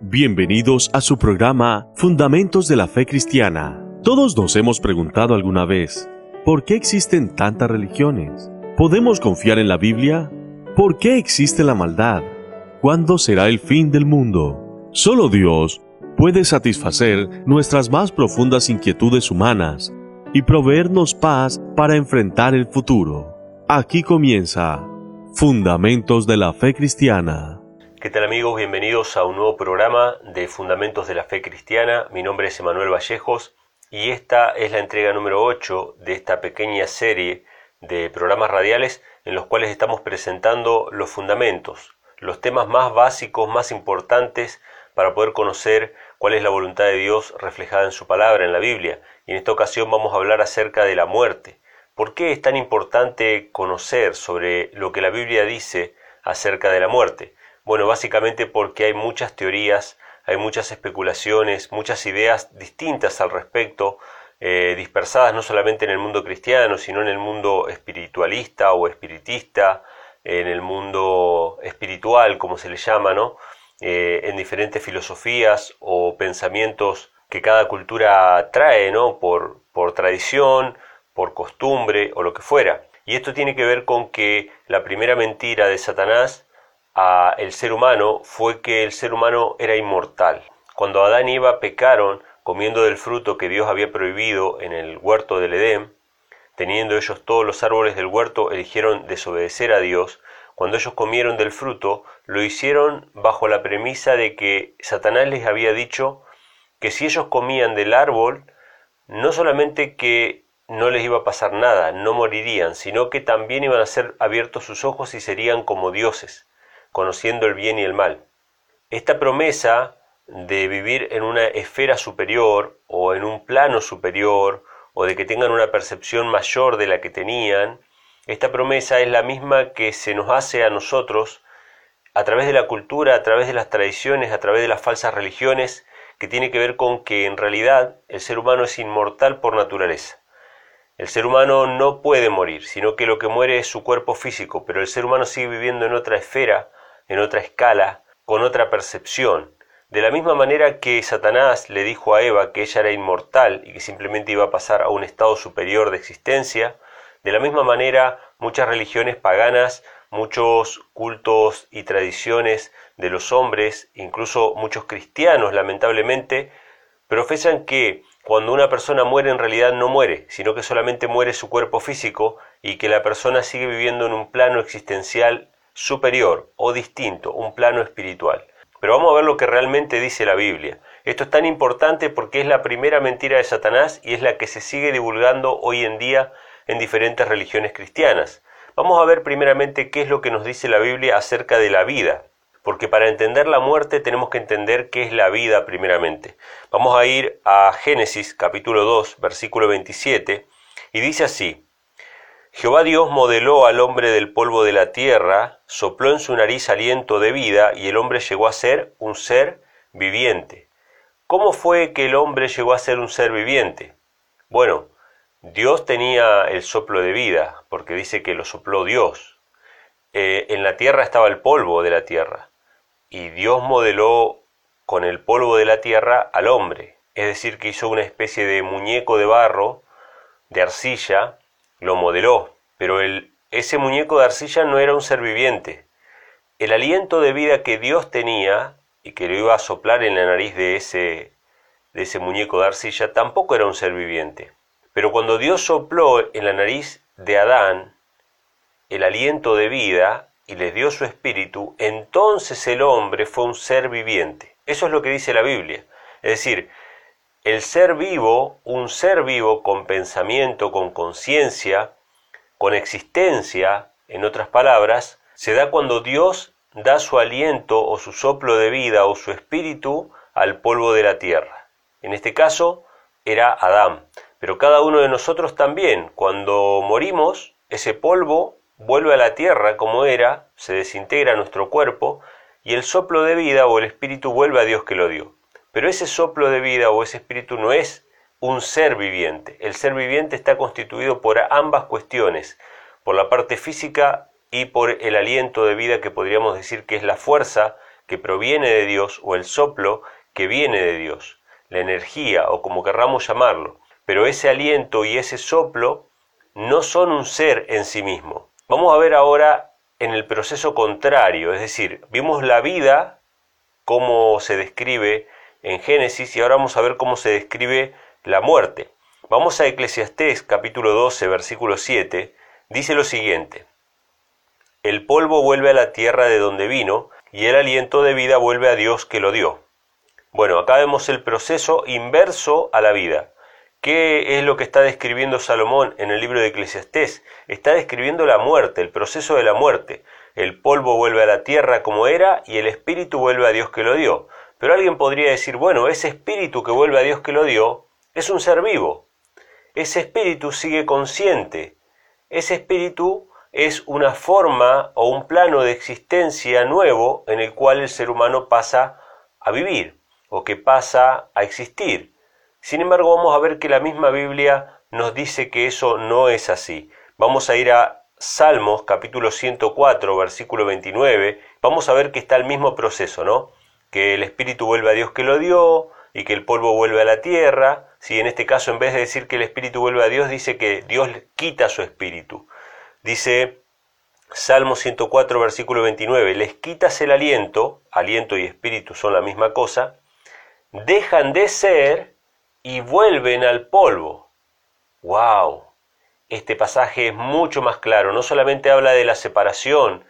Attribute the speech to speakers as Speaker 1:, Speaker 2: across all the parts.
Speaker 1: Bienvenidos a su programa Fundamentos de la Fe Cristiana. Todos nos hemos preguntado alguna vez, ¿por qué existen tantas religiones? ¿Podemos confiar en la Biblia? ¿Por qué existe la maldad? ¿Cuándo será el fin del mundo? Solo Dios puede satisfacer nuestras más profundas inquietudes humanas y proveernos paz para enfrentar el futuro. Aquí comienza Fundamentos de la Fe Cristiana.
Speaker 2: ¿Qué tal amigos? Bienvenidos a un nuevo programa de Fundamentos de la Fe Cristiana. Mi nombre es Emanuel Vallejos y esta es la entrega número 8 de esta pequeña serie de programas radiales en los cuales estamos presentando los fundamentos, los temas más básicos, más importantes para poder conocer cuál es la voluntad de Dios reflejada en su palabra, en la Biblia. Y en esta ocasión vamos a hablar acerca de la muerte. ¿Por qué es tan importante conocer sobre lo que la Biblia dice acerca de la muerte? Bueno, básicamente porque hay muchas teorías, hay muchas especulaciones, muchas ideas distintas al respecto, eh, dispersadas no solamente en el mundo cristiano, sino en el mundo espiritualista o espiritista, en el mundo espiritual, como se le llama, ¿no? Eh, en diferentes filosofías o pensamientos que cada cultura trae, ¿no? Por, por tradición, por costumbre o lo que fuera. Y esto tiene que ver con que la primera mentira de Satanás el ser humano fue que el ser humano era inmortal. Cuando Adán y Eva pecaron comiendo del fruto que Dios había prohibido en el huerto del Edén, teniendo ellos todos los árboles del huerto, eligieron desobedecer a Dios. Cuando ellos comieron del fruto, lo hicieron bajo la premisa de que Satanás les había dicho que si ellos comían del árbol, no solamente que no les iba a pasar nada, no morirían, sino que también iban a ser abiertos sus ojos y serían como dioses conociendo el bien y el mal. Esta promesa de vivir en una esfera superior o en un plano superior o de que tengan una percepción mayor de la que tenían, esta promesa es la misma que se nos hace a nosotros a través de la cultura, a través de las tradiciones, a través de las falsas religiones, que tiene que ver con que en realidad el ser humano es inmortal por naturaleza. El ser humano no puede morir, sino que lo que muere es su cuerpo físico, pero el ser humano sigue viviendo en otra esfera, en otra escala, con otra percepción. De la misma manera que Satanás le dijo a Eva que ella era inmortal y que simplemente iba a pasar a un estado superior de existencia, de la misma manera muchas religiones paganas, muchos cultos y tradiciones de los hombres, incluso muchos cristianos lamentablemente, profesan que cuando una persona muere en realidad no muere, sino que solamente muere su cuerpo físico y que la persona sigue viviendo en un plano existencial superior o distinto, un plano espiritual. Pero vamos a ver lo que realmente dice la Biblia. Esto es tan importante porque es la primera mentira de Satanás y es la que se sigue divulgando hoy en día en diferentes religiones cristianas. Vamos a ver primeramente qué es lo que nos dice la Biblia acerca de la vida, porque para entender la muerte tenemos que entender qué es la vida primeramente. Vamos a ir a Génesis capítulo 2, versículo 27, y dice así, Jehová Dios modeló al hombre del polvo de la tierra, sopló en su nariz aliento de vida y el hombre llegó a ser un ser viviente. ¿Cómo fue que el hombre llegó a ser un ser viviente? Bueno, Dios tenía el soplo de vida, porque dice que lo sopló Dios. Eh, en la tierra estaba el polvo de la tierra, y Dios modeló con el polvo de la tierra al hombre, es decir, que hizo una especie de muñeco de barro, de arcilla, lo modeló, pero ese muñeco de arcilla no era un ser viviente. El aliento de vida que Dios tenía y que lo iba a soplar en la nariz de ese, de ese muñeco de arcilla tampoco era un ser viviente. Pero cuando Dios sopló en la nariz de Adán el aliento de vida y les dio su espíritu, entonces el hombre fue un ser viviente. Eso es lo que dice la Biblia. Es decir, el ser vivo, un ser vivo con pensamiento, con conciencia, con existencia, en otras palabras, se da cuando Dios da su aliento o su soplo de vida o su espíritu al polvo de la tierra. En este caso era Adán, pero cada uno de nosotros también, cuando morimos, ese polvo vuelve a la tierra como era, se desintegra nuestro cuerpo y el soplo de vida o el espíritu vuelve a Dios que lo dio. Pero ese soplo de vida o ese espíritu no es un ser viviente. El ser viviente está constituido por ambas cuestiones, por la parte física y por el aliento de vida que podríamos decir que es la fuerza que proviene de Dios o el soplo que viene de Dios, la energía o como querramos llamarlo. Pero ese aliento y ese soplo no son un ser en sí mismo. Vamos a ver ahora en el proceso contrario, es decir, vimos la vida, cómo se describe en Génesis, y ahora vamos a ver cómo se describe la muerte. Vamos a Eclesiastés capítulo 12, versículo 7, dice lo siguiente, El polvo vuelve a la tierra de donde vino, y el aliento de vida vuelve a Dios que lo dio. Bueno, acá vemos el proceso inverso a la vida. ¿Qué es lo que está describiendo Salomón en el libro de Eclesiastés? Está describiendo la muerte, el proceso de la muerte. El polvo vuelve a la tierra como era y el espíritu vuelve a Dios que lo dio. Pero alguien podría decir, bueno, ese espíritu que vuelve a Dios que lo dio es un ser vivo. Ese espíritu sigue consciente. Ese espíritu es una forma o un plano de existencia nuevo en el cual el ser humano pasa a vivir o que pasa a existir. Sin embargo, vamos a ver que la misma Biblia nos dice que eso no es así. Vamos a ir a Salmos capítulo 104, versículo 29. Vamos a ver que está el mismo proceso, ¿no? Que el espíritu vuelve a Dios que lo dio y que el polvo vuelve a la tierra. Si en este caso, en vez de decir que el espíritu vuelve a Dios, dice que Dios quita su espíritu. Dice Salmo 104, versículo 29, les quitas el aliento, aliento y espíritu son la misma cosa, dejan de ser y vuelven al polvo. ¡Wow! Este pasaje es mucho más claro, no solamente habla de la separación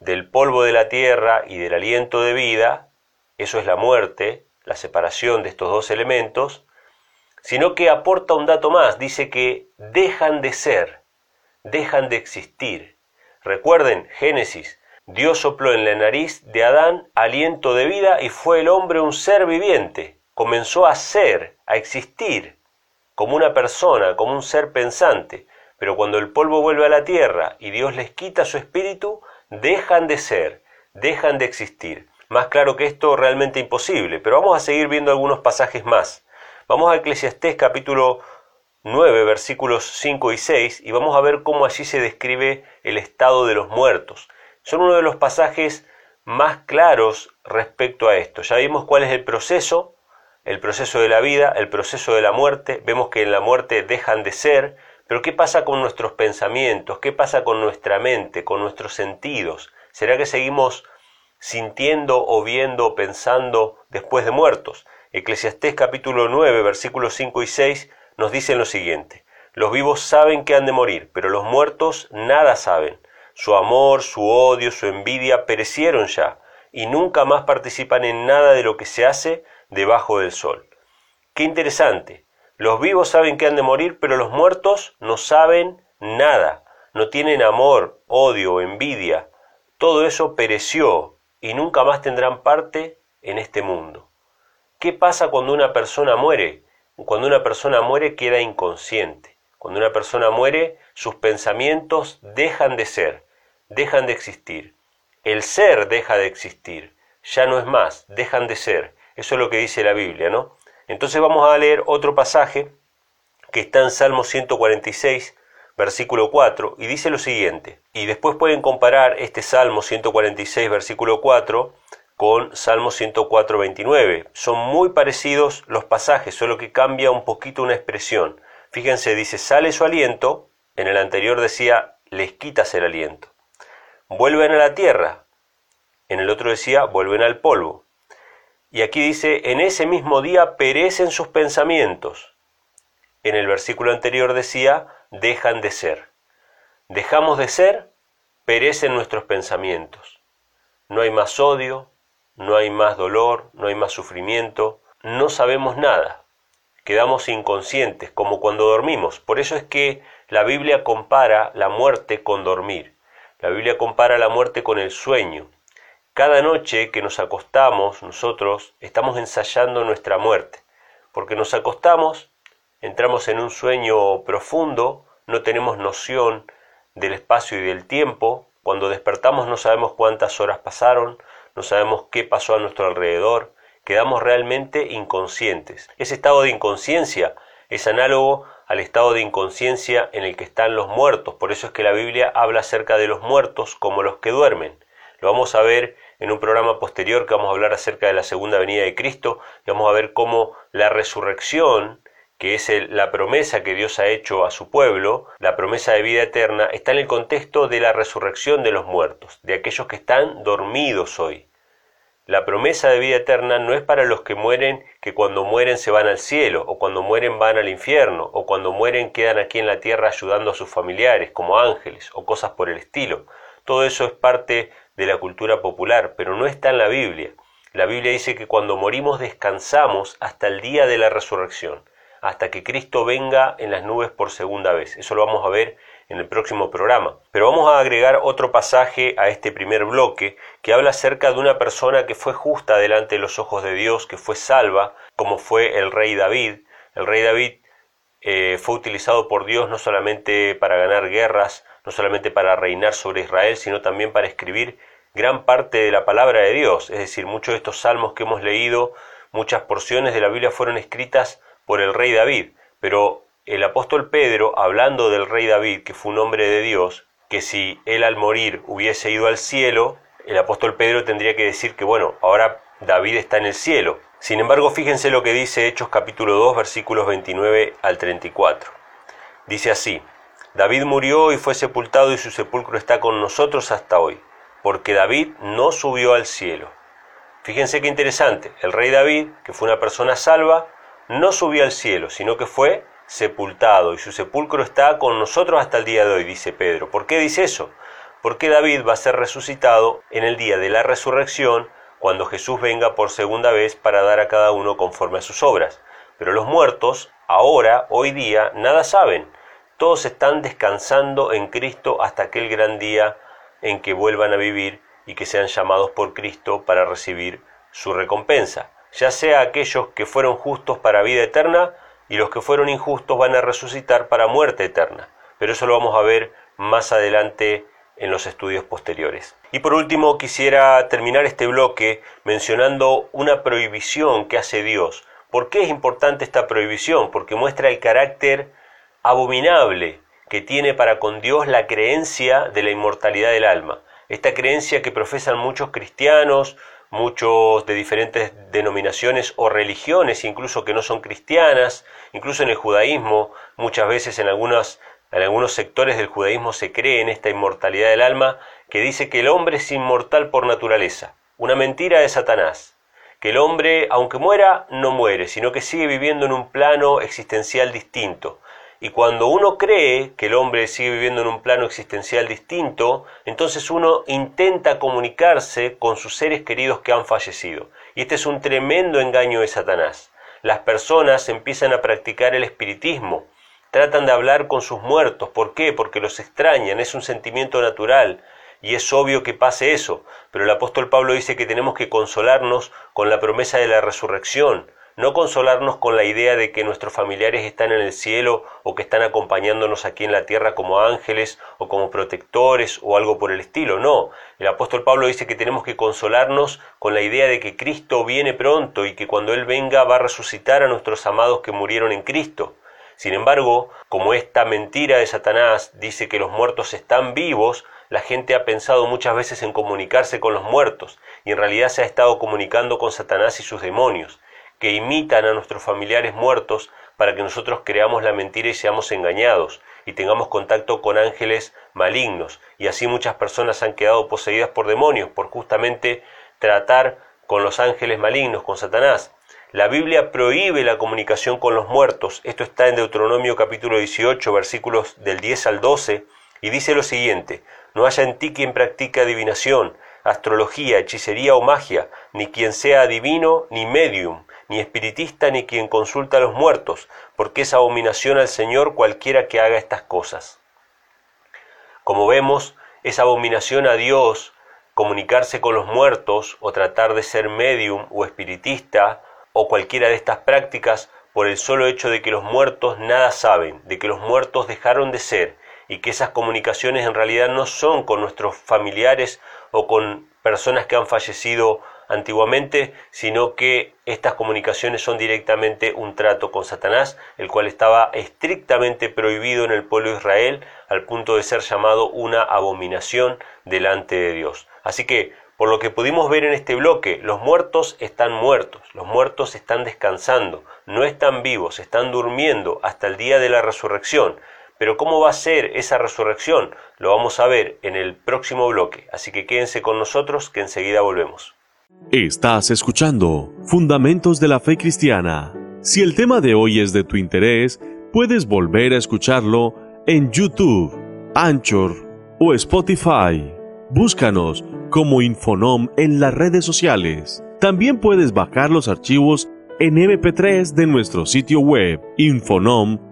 Speaker 2: del polvo de la tierra y del aliento de vida, eso es la muerte, la separación de estos dos elementos, sino que aporta un dato más, dice que dejan de ser, dejan de existir. Recuerden, Génesis, Dios sopló en la nariz de Adán aliento de vida y fue el hombre un ser viviente comenzó a ser, a existir, como una persona, como un ser pensante, pero cuando el polvo vuelve a la tierra y Dios les quita su espíritu, dejan de ser, dejan de existir. Más claro que esto, realmente imposible, pero vamos a seguir viendo algunos pasajes más. Vamos a Eclesiastés capítulo 9, versículos 5 y 6, y vamos a ver cómo allí se describe el estado de los muertos. Son uno de los pasajes más claros respecto a esto. Ya vimos cuál es el proceso el proceso de la vida, el proceso de la muerte, vemos que en la muerte dejan de ser, pero ¿qué pasa con nuestros pensamientos? ¿Qué pasa con nuestra mente, con nuestros sentidos? ¿Será que seguimos sintiendo o viendo o pensando después de muertos? Eclesiastés capítulo 9, versículos 5 y 6 nos dicen lo siguiente. Los vivos saben que han de morir, pero los muertos nada saben. Su amor, su odio, su envidia perecieron ya, y nunca más participan en nada de lo que se hace debajo del sol. Qué interesante. Los vivos saben que han de morir, pero los muertos no saben nada. No tienen amor, odio, envidia. Todo eso pereció y nunca más tendrán parte en este mundo. ¿Qué pasa cuando una persona muere? Cuando una persona muere queda inconsciente. Cuando una persona muere, sus pensamientos dejan de ser, dejan de existir. El ser deja de existir, ya no es más, dejan de ser. Eso es lo que dice la Biblia, ¿no? Entonces vamos a leer otro pasaje que está en Salmo 146, versículo 4, y dice lo siguiente. Y después pueden comparar este Salmo 146, versículo 4, con Salmo 104, 29. Son muy parecidos los pasajes, solo que cambia un poquito una expresión. Fíjense, dice, sale su aliento, en el anterior decía, les quitas el aliento. Vuelven a la tierra, en el otro decía, vuelven al polvo. Y aquí dice, en ese mismo día perecen sus pensamientos. En el versículo anterior decía, dejan de ser. Dejamos de ser, perecen nuestros pensamientos. No hay más odio, no hay más dolor, no hay más sufrimiento, no sabemos nada. Quedamos inconscientes, como cuando dormimos. Por eso es que la Biblia compara la muerte con dormir. La Biblia compara la muerte con el sueño. Cada noche que nos acostamos, nosotros estamos ensayando nuestra muerte, porque nos acostamos, entramos en un sueño profundo, no tenemos noción del espacio y del tiempo, cuando despertamos no sabemos cuántas horas pasaron, no sabemos qué pasó a nuestro alrededor, quedamos realmente inconscientes. Ese estado de inconsciencia es análogo al estado de inconsciencia en el que están los muertos, por eso es que la Biblia habla acerca de los muertos como los que duermen. Lo vamos a ver en un programa posterior que vamos a hablar acerca de la segunda venida de Cristo y vamos a ver cómo la resurrección, que es la promesa que Dios ha hecho a su pueblo, la promesa de vida eterna, está en el contexto de la resurrección de los muertos, de aquellos que están dormidos hoy. La promesa de vida eterna no es para los que mueren, que cuando mueren se van al cielo, o cuando mueren van al infierno, o cuando mueren quedan aquí en la tierra ayudando a sus familiares, como ángeles, o cosas por el estilo. Todo eso es parte de la cultura popular, pero no está en la Biblia. La Biblia dice que cuando morimos descansamos hasta el día de la resurrección, hasta que Cristo venga en las nubes por segunda vez. Eso lo vamos a ver en el próximo programa. Pero vamos a agregar otro pasaje a este primer bloque que habla acerca de una persona que fue justa delante de los ojos de Dios, que fue salva, como fue el rey David. El rey David eh, fue utilizado por Dios no solamente para ganar guerras, no solamente para reinar sobre Israel, sino también para escribir gran parte de la palabra de Dios. Es decir, muchos de estos salmos que hemos leído, muchas porciones de la Biblia fueron escritas por el rey David, pero el apóstol Pedro, hablando del rey David, que fue un hombre de Dios, que si él al morir hubiese ido al cielo, el apóstol Pedro tendría que decir que, bueno, ahora David está en el cielo. Sin embargo, fíjense lo que dice Hechos capítulo 2, versículos 29 al 34. Dice así, David murió y fue sepultado y su sepulcro está con nosotros hasta hoy, porque David no subió al cielo. Fíjense qué interesante, el rey David, que fue una persona salva, no subió al cielo, sino que fue sepultado y su sepulcro está con nosotros hasta el día de hoy, dice Pedro. ¿Por qué dice eso? Porque David va a ser resucitado en el día de la resurrección, cuando Jesús venga por segunda vez para dar a cada uno conforme a sus obras. Pero los muertos, ahora, hoy día, nada saben. Todos están descansando en Cristo hasta aquel gran día en que vuelvan a vivir y que sean llamados por Cristo para recibir su recompensa, ya sea aquellos que fueron justos para vida eterna y los que fueron injustos van a resucitar para muerte eterna. Pero eso lo vamos a ver más adelante en los estudios posteriores. Y por último quisiera terminar este bloque mencionando una prohibición que hace Dios. ¿Por qué es importante esta prohibición? Porque muestra el carácter abominable que tiene para con Dios la creencia de la inmortalidad del alma. Esta creencia que profesan muchos cristianos, muchos de diferentes denominaciones o religiones, incluso que no son cristianas, incluso en el judaísmo, muchas veces en, algunas, en algunos sectores del judaísmo se cree en esta inmortalidad del alma, que dice que el hombre es inmortal por naturaleza, una mentira de Satanás, que el hombre, aunque muera, no muere, sino que sigue viviendo en un plano existencial distinto, y cuando uno cree que el hombre sigue viviendo en un plano existencial distinto, entonces uno intenta comunicarse con sus seres queridos que han fallecido. Y este es un tremendo engaño de Satanás. Las personas empiezan a practicar el espiritismo, tratan de hablar con sus muertos. ¿Por qué? Porque los extrañan, es un sentimiento natural. Y es obvio que pase eso, pero el apóstol Pablo dice que tenemos que consolarnos con la promesa de la resurrección, no consolarnos con la idea de que nuestros familiares están en el cielo o que están acompañándonos aquí en la tierra como ángeles o como protectores o algo por el estilo, no. El apóstol Pablo dice que tenemos que consolarnos con la idea de que Cristo viene pronto y que cuando Él venga va a resucitar a nuestros amados que murieron en Cristo. Sin embargo, como esta mentira de Satanás dice que los muertos están vivos, la gente ha pensado muchas veces en comunicarse con los muertos y en realidad se ha estado comunicando con Satanás y sus demonios que imitan a nuestros familiares muertos para que nosotros creamos la mentira y seamos engañados y tengamos contacto con ángeles malignos. Y así muchas personas han quedado poseídas por demonios por justamente tratar con los ángeles malignos, con Satanás. La Biblia prohíbe la comunicación con los muertos. Esto está en Deuteronomio capítulo 18, versículos del 10 al 12, y dice lo siguiente, no haya en ti quien practique adivinación, astrología, hechicería o magia, ni quien sea adivino ni medium, ni espiritista ni quien consulta a los muertos, porque es abominación al Señor cualquiera que haga estas cosas. Como vemos, es abominación a Dios comunicarse con los muertos o tratar de ser medium o espiritista o cualquiera de estas prácticas por el solo hecho de que los muertos nada saben, de que los muertos dejaron de ser y que esas comunicaciones en realidad no son con nuestros familiares o con personas que han fallecido antiguamente, sino que estas comunicaciones son directamente un trato con Satanás, el cual estaba estrictamente prohibido en el pueblo de Israel, al punto de ser llamado una abominación delante de Dios. Así que Por lo que pudimos ver en este bloque, los muertos están muertos, los muertos están descansando, no están vivos, están durmiendo hasta el día de la resurrección. Pero ¿cómo va a ser esa resurrección? Lo vamos a ver en el próximo bloque, así que quédense con nosotros que enseguida volvemos.
Speaker 1: Estás escuchando Fundamentos de la Fe Cristiana. Si el tema de hoy es de tu interés, puedes volver a escucharlo en YouTube, Anchor o Spotify. Búscanos como Infonom en las redes sociales. También puedes bajar los archivos en MP3 de nuestro sitio web infonom.com.ar.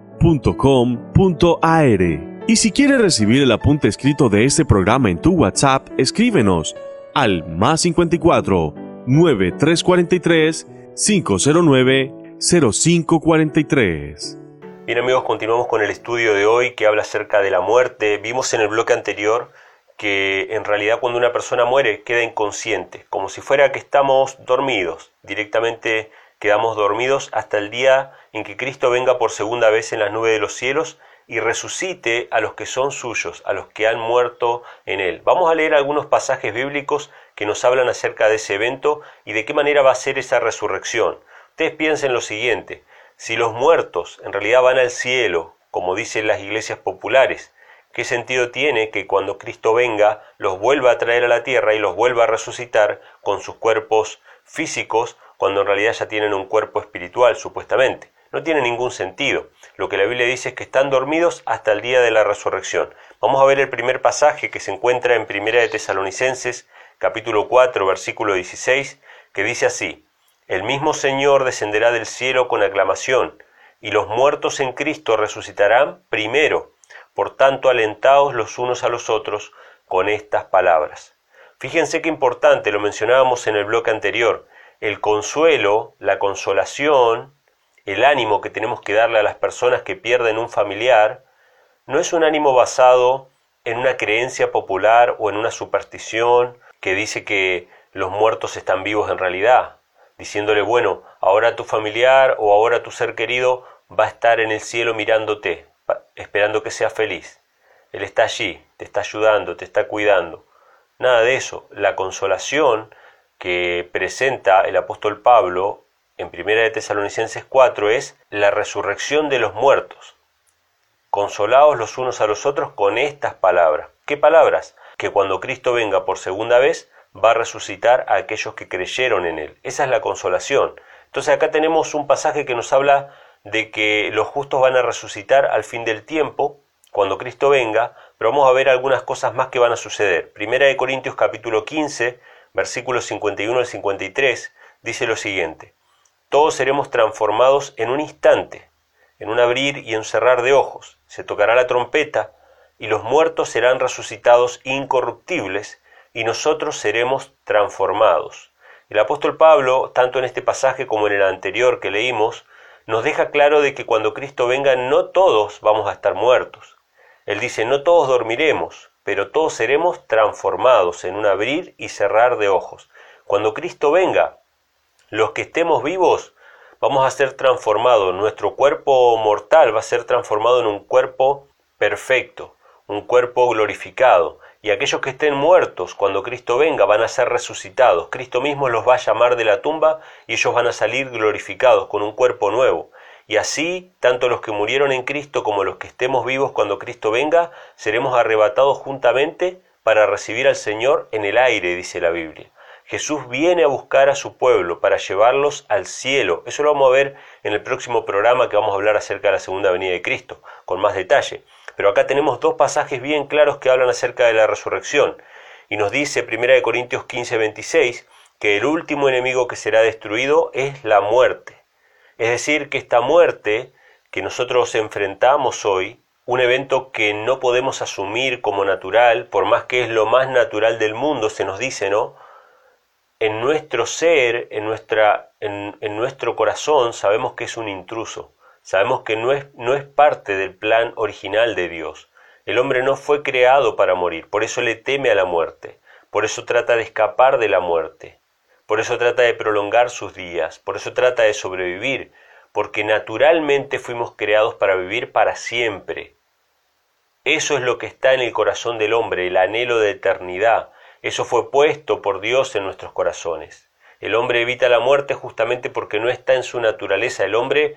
Speaker 1: Y si quieres recibir el apunte escrito de este programa en tu WhatsApp, escríbenos al más 54 9343 509 0543.
Speaker 2: Bien amigos, continuamos con el estudio de hoy que habla acerca de la muerte. Vimos en el bloque anterior que en realidad cuando una persona muere queda inconsciente, como si fuera que estamos dormidos, directamente quedamos dormidos hasta el día en que Cristo venga por segunda vez en las nubes de los cielos y resucite a los que son suyos, a los que han muerto en él. Vamos a leer algunos pasajes bíblicos que nos hablan acerca de ese evento y de qué manera va a ser esa resurrección. Ustedes piensen lo siguiente, si los muertos en realidad van al cielo, como dicen las iglesias populares, ¿Qué sentido tiene que cuando Cristo venga los vuelva a traer a la tierra y los vuelva a resucitar con sus cuerpos físicos cuando en realidad ya tienen un cuerpo espiritual supuestamente? No tiene ningún sentido. Lo que la Biblia dice es que están dormidos hasta el día de la resurrección. Vamos a ver el primer pasaje que se encuentra en Primera de Tesalonicenses, capítulo 4, versículo 16, que dice así: El mismo Señor descenderá del cielo con aclamación, y los muertos en Cristo resucitarán primero. Por tanto, alentaos los unos a los otros con estas palabras. Fíjense qué importante, lo mencionábamos en el bloque anterior, el consuelo, la consolación, el ánimo que tenemos que darle a las personas que pierden un familiar, no es un ánimo basado en una creencia popular o en una superstición que dice que los muertos están vivos en realidad, diciéndole, bueno, ahora tu familiar o ahora tu ser querido va a estar en el cielo mirándote, esperando que seas feliz. Él está allí, te está ayudando, te está cuidando. Nada de eso. La consolación que presenta el apóstol Pablo en 1 de Tesalonicenses 4 es la resurrección de los muertos. Consolaos los unos a los otros con estas palabras. ¿Qué palabras? Que cuando Cristo venga por segunda vez va a resucitar a aquellos que creyeron en Él. Esa es la consolación. Entonces acá tenemos un pasaje que nos habla de que los justos van a resucitar al fin del tiempo, cuando Cristo venga, pero vamos a ver algunas cosas más que van a suceder. Primera de Corintios capítulo 15, versículos 51 al 53, dice lo siguiente, todos seremos transformados en un instante, en un abrir y en cerrar de ojos, se tocará la trompeta, y los muertos serán resucitados incorruptibles, y nosotros seremos transformados. El apóstol Pablo, tanto en este pasaje como en el anterior que leímos, nos deja claro de que cuando Cristo venga no todos vamos a estar muertos. Él dice, no todos dormiremos, pero todos seremos transformados en un abrir y cerrar de ojos. Cuando Cristo venga, los que estemos vivos vamos a ser transformados, nuestro cuerpo mortal va a ser transformado en un cuerpo perfecto, un cuerpo glorificado, y aquellos que estén muertos cuando Cristo venga van a ser resucitados. Cristo mismo los va a llamar de la tumba y ellos van a salir glorificados con un cuerpo nuevo. Y así, tanto los que murieron en Cristo como los que estemos vivos cuando Cristo venga, seremos arrebatados juntamente para recibir al Señor en el aire, dice la Biblia. Jesús viene a buscar a su pueblo para llevarlos al cielo. Eso lo vamos a ver en el próximo programa que vamos a hablar acerca de la segunda venida de Cristo, con más detalle. Pero acá tenemos dos pasajes bien claros que hablan acerca de la resurrección. Y nos dice 1 Corintios 15, 26 que el último enemigo que será destruido es la muerte. Es decir, que esta muerte que nosotros enfrentamos hoy, un evento que no podemos asumir como natural, por más que es lo más natural del mundo, se nos dice, ¿no? En nuestro ser, en, nuestra, en, nuestro corazón, sabemos que es un intruso. Sabemos que no es, no es parte del plan original de Dios. El hombre no fue creado para morir, por eso le teme a la muerte, por eso trata de escapar de la muerte, por eso trata de prolongar sus días, por eso trata de sobrevivir, porque naturalmente fuimos creados para vivir para siempre. Eso es lo que está en el corazón del hombre, el anhelo de eternidad. Eso fue puesto por Dios en nuestros corazones. El hombre evita la muerte justamente porque no está en su naturaleza. El hombre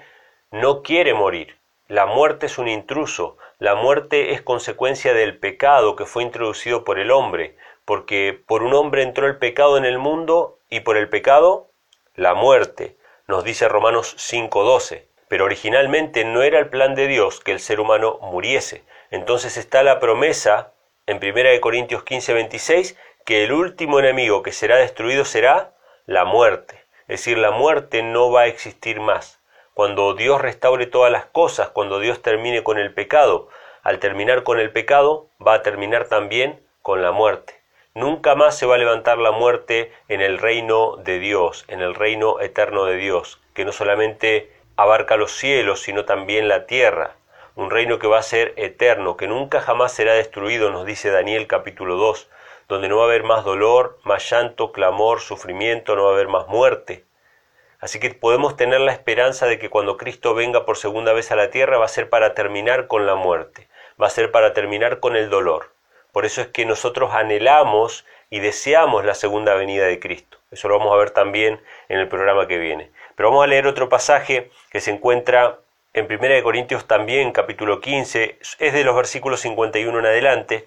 Speaker 2: no quiere morir. La muerte es un intruso. La muerte es consecuencia del pecado que fue introducido por el hombre, porque por un hombre entró el pecado en el mundo y por el pecado la muerte, nos dice Romanos 5:12. Pero originalmente no era el plan de Dios que el ser humano muriese. Entonces está la promesa en 1 Corintios 15:26 que el último enemigo que será destruido será la muerte. Es decir, la muerte no va a existir más. Cuando Dios restaure todas las cosas, cuando Dios termine con el pecado, al terminar con el pecado, va a terminar también con la muerte. Nunca más se va a levantar la muerte en el reino de Dios, en el reino eterno de Dios, que no solamente abarca los cielos, sino también la tierra. Un reino que va a ser eterno, que nunca jamás será destruido, nos dice Daniel capítulo 2, donde no va a haber más dolor, más llanto, clamor, sufrimiento, no va a haber más muerte. Así que podemos tener la esperanza de que cuando Cristo venga por segunda vez a la tierra va a ser para terminar con la muerte, va a ser para terminar con el dolor. Por eso es que nosotros anhelamos y deseamos la segunda venida de Cristo. Eso lo vamos a ver también en el programa que viene. Pero vamos a leer otro pasaje que se encuentra en 1 Corintios también, capítulo 15, es de los versículos 51 en adelante.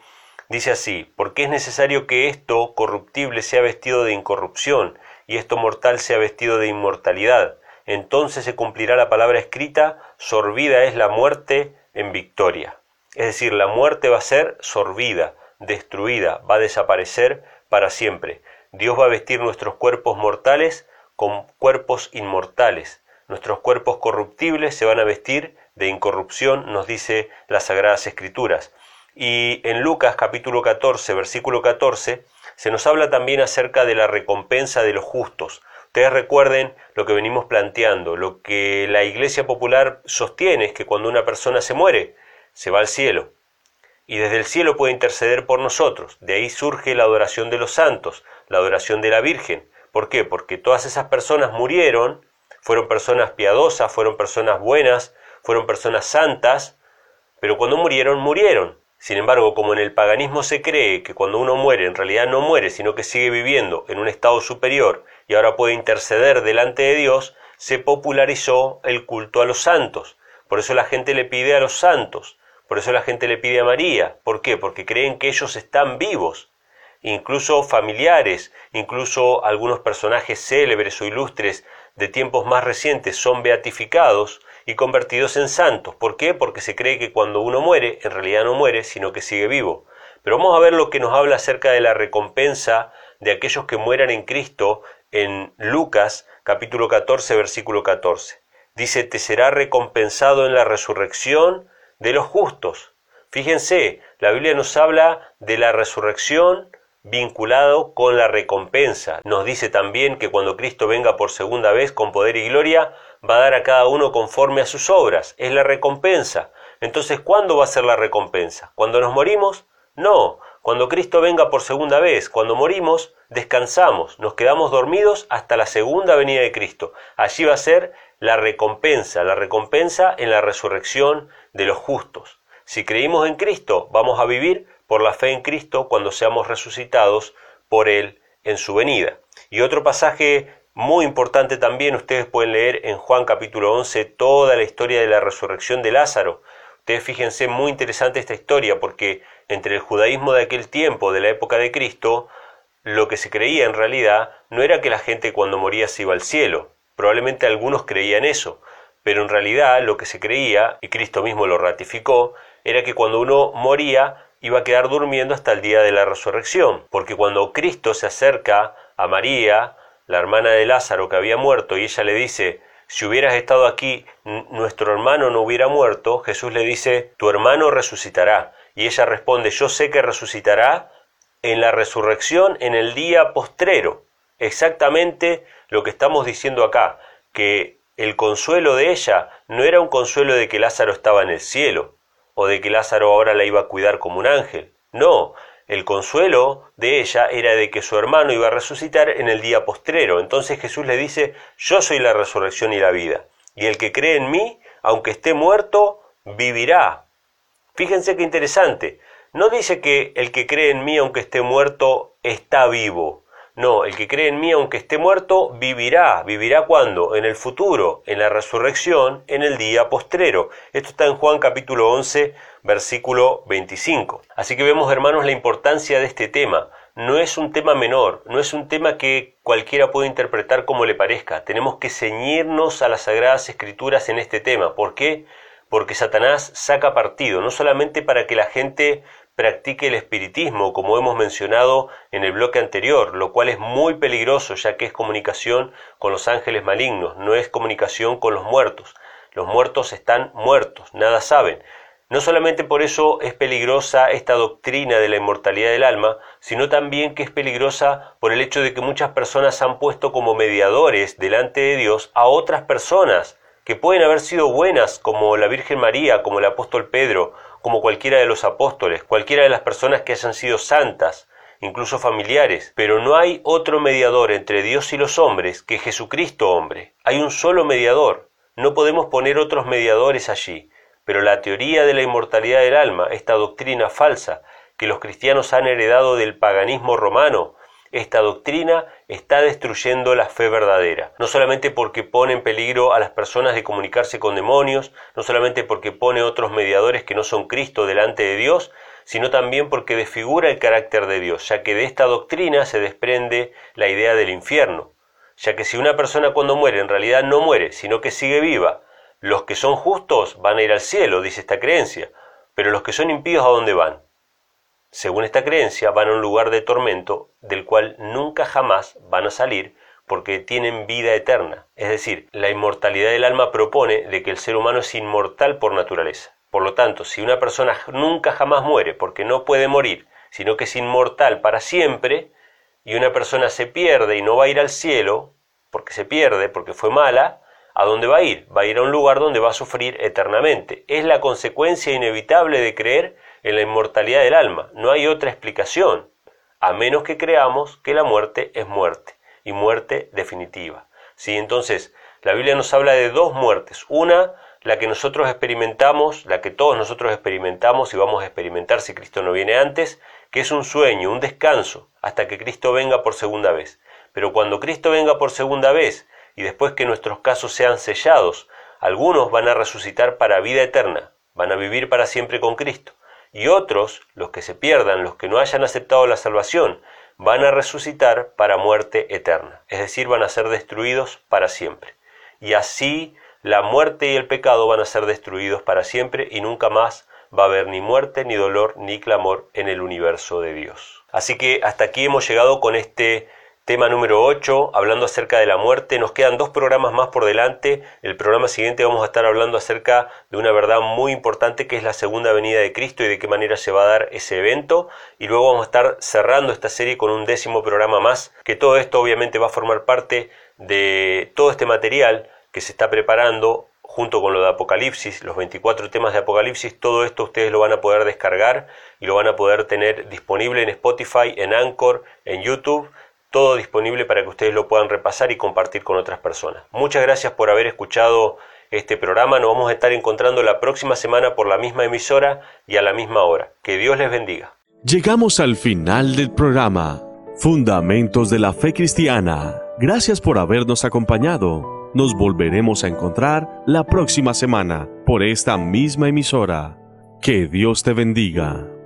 Speaker 2: Dice así, porque es necesario que esto corruptible sea vestido de incorrupción y esto mortal sea vestido de inmortalidad. Entonces se cumplirá la palabra escrita, sorbida es la muerte en victoria. Es decir, la muerte va a ser sorbida, destruida, va a desaparecer para siempre. Dios va a vestir nuestros cuerpos mortales con cuerpos inmortales. Nuestros cuerpos corruptibles se van a vestir de incorrupción, nos dice las Sagradas Escrituras. Y en Lucas capítulo 14, versículo 14, se nos habla también acerca de la recompensa de los justos. Ustedes recuerden lo que venimos planteando, lo que la Iglesia Popular sostiene es que cuando una persona se muere, se va al cielo. Y desde el cielo puede interceder por nosotros. De ahí surge la adoración de los santos, la adoración de la Virgen. ¿Por qué? Porque todas esas personas murieron, fueron personas piadosas, fueron personas buenas, fueron personas santas, pero cuando murieron, murieron. Sin embargo, como en el paganismo se cree que cuando uno muere en realidad no muere, sino que sigue viviendo en un estado superior y ahora puede interceder delante de Dios, se popularizó el culto a los santos. Por eso la gente le pide a los santos. Por eso la gente le pide a María. ¿Por qué? Porque creen que ellos están vivos. Incluso familiares, incluso algunos personajes célebres o ilustres de tiempos más recientes son beatificados y convertidos en santos. ¿Por qué? Porque se cree que cuando uno muere, en realidad no muere, sino que sigue vivo. Pero vamos a ver lo que nos habla acerca de la recompensa de aquellos que mueran en Cristo en Lucas capítulo 14 versículo 14. Dice, te será recompensado en la resurrección de los justos. Fíjense, la Biblia nos habla de la resurrección vinculado con la recompensa. Nos dice también que cuando Cristo venga por segunda vez con poder y gloria, va a dar a cada uno conforme a sus obras. Es la recompensa. Entonces, ¿cuándo va a ser la recompensa? ¿Cuando nos morimos? No. Cuando Cristo venga por segunda vez, cuando morimos, descansamos, nos quedamos dormidos hasta la segunda venida de Cristo. Allí va a ser la recompensa, la recompensa en la resurrección de los justos. Si creímos en Cristo, vamos a vivir por la fe en Cristo cuando seamos resucitados por Él en su venida. Y otro pasaje muy importante también, ustedes pueden leer en Juan capítulo 11 toda la historia de la resurrección de Lázaro. Ustedes fíjense, muy interesante esta historia porque entre el judaísmo de aquel tiempo, de la época de Cristo, lo que se creía en realidad no era que la gente cuando moría se iba al cielo, Probablemente algunos creían eso, pero en realidad lo que se creía, y Cristo mismo lo ratificó, era que cuando uno moría iba a quedar durmiendo hasta el día de la resurrección, porque cuando Cristo se acerca a María, la hermana de Lázaro que había muerto, y ella le dice, si hubieras estado aquí, nuestro hermano no hubiera muerto, Jesús le dice, tu hermano resucitará. Y ella responde, yo sé que resucitará en la resurrección en el día postrero. Exactamente lo que estamos diciendo acá, que el consuelo de ella no era un consuelo de que Lázaro estaba en el cielo, o de que Lázaro ahora la iba a cuidar como un ángel. No, el consuelo de ella era de que su hermano iba a resucitar en el día postrero. Entonces Jesús le dice, yo soy la resurrección y la vida, y el que cree en mí, aunque esté muerto, vivirá. Fíjense qué interesante. No dice que el que cree en mí aunque esté muerto está vivo. No, el que cree en mí aunque esté muerto vivirá. ¿Vivirá cuándo? En el futuro, en la resurrección, en el día postrero. Esto está en Juan capítulo 11, versículo 25. Así que vemos, hermanos, la importancia de este tema. No es un tema menor, no es un tema que cualquiera puede interpretar como le parezca. Tenemos que ceñirnos a las sagradas escrituras en este tema. ¿Por qué? Porque Satanás saca partido, no solamente para que la gente practique el espiritismo, como hemos mencionado en el bloque anterior, lo cual es muy peligroso ya que es comunicación con los ángeles malignos, no es comunicación con los muertos. Los muertos están muertos, nada saben. No solamente por eso es peligrosa esta doctrina de la inmortalidad del alma, sino también que es peligrosa por el hecho de que muchas personas han puesto como mediadores delante de Dios a otras personas que pueden haber sido buenas, como la Virgen María, como el apóstol Pedro, como cualquiera de los apóstoles, cualquiera de las personas que hayan sido santas, incluso familiares, pero no hay otro mediador entre Dios y los hombres que Jesucristo hombre. Hay un solo mediador. No podemos poner otros mediadores allí. Pero la teoría de la inmortalidad del alma, esta doctrina falsa que los cristianos han heredado del paganismo romano, esta doctrina está destruyendo la fe verdadera, no solamente porque pone en peligro a las personas de comunicarse con demonios, no solamente porque pone otros mediadores que no son Cristo delante de Dios, sino también porque desfigura el carácter de Dios, ya que de esta doctrina se desprende la idea del infierno, ya que si una persona cuando muere en realidad no muere, sino que sigue viva, los que son justos van a ir al cielo, dice esta creencia, pero los que son impíos a dónde van? Según esta creencia, van a un lugar de tormento del cual nunca jamás van a salir porque tienen vida eterna. Es decir, la inmortalidad del alma propone de que el ser humano es inmortal por naturaleza. Por lo tanto, si una persona nunca jamás muere porque no puede morir, sino que es inmortal para siempre, y una persona se pierde y no va a ir al cielo, porque se pierde, porque fue mala, ¿a dónde va a ir? Va a ir a un lugar donde va a sufrir eternamente. Es la consecuencia inevitable de creer en la inmortalidad del alma. No hay otra explicación, a menos que creamos que la muerte es muerte, y muerte definitiva. ¿Sí? Entonces, la Biblia nos habla de dos muertes. Una, la que nosotros experimentamos, la que todos nosotros experimentamos y vamos a experimentar si Cristo no viene antes, que es un sueño, un descanso, hasta que Cristo venga por segunda vez. Pero cuando Cristo venga por segunda vez, y después que nuestros casos sean sellados, algunos van a resucitar para vida eterna, van a vivir para siempre con Cristo y otros, los que se pierdan, los que no hayan aceptado la salvación, van a resucitar para muerte eterna, es decir, van a ser destruidos para siempre. Y así la muerte y el pecado van a ser destruidos para siempre y nunca más va a haber ni muerte, ni dolor, ni clamor en el universo de Dios. Así que hasta aquí hemos llegado con este Tema número 8, hablando acerca de la muerte. Nos quedan dos programas más por delante. El programa siguiente vamos a estar hablando acerca de una verdad muy importante que es la segunda venida de Cristo y de qué manera se va a dar ese evento. Y luego vamos a estar cerrando esta serie con un décimo programa más, que todo esto obviamente va a formar parte de todo este material que se está preparando junto con lo de Apocalipsis, los 24 temas de Apocalipsis, todo esto ustedes lo van a poder descargar y lo van a poder tener disponible en Spotify, en Anchor, en YouTube todo disponible para que ustedes lo puedan repasar y compartir con otras personas. Muchas gracias por haber escuchado este programa. Nos vamos a estar encontrando la próxima semana por la misma emisora y a la misma hora. Que Dios les bendiga.
Speaker 1: Llegamos al final del programa. Fundamentos de la Fe Cristiana. Gracias por habernos acompañado. Nos volveremos a encontrar la próxima semana por esta misma emisora. Que Dios te bendiga.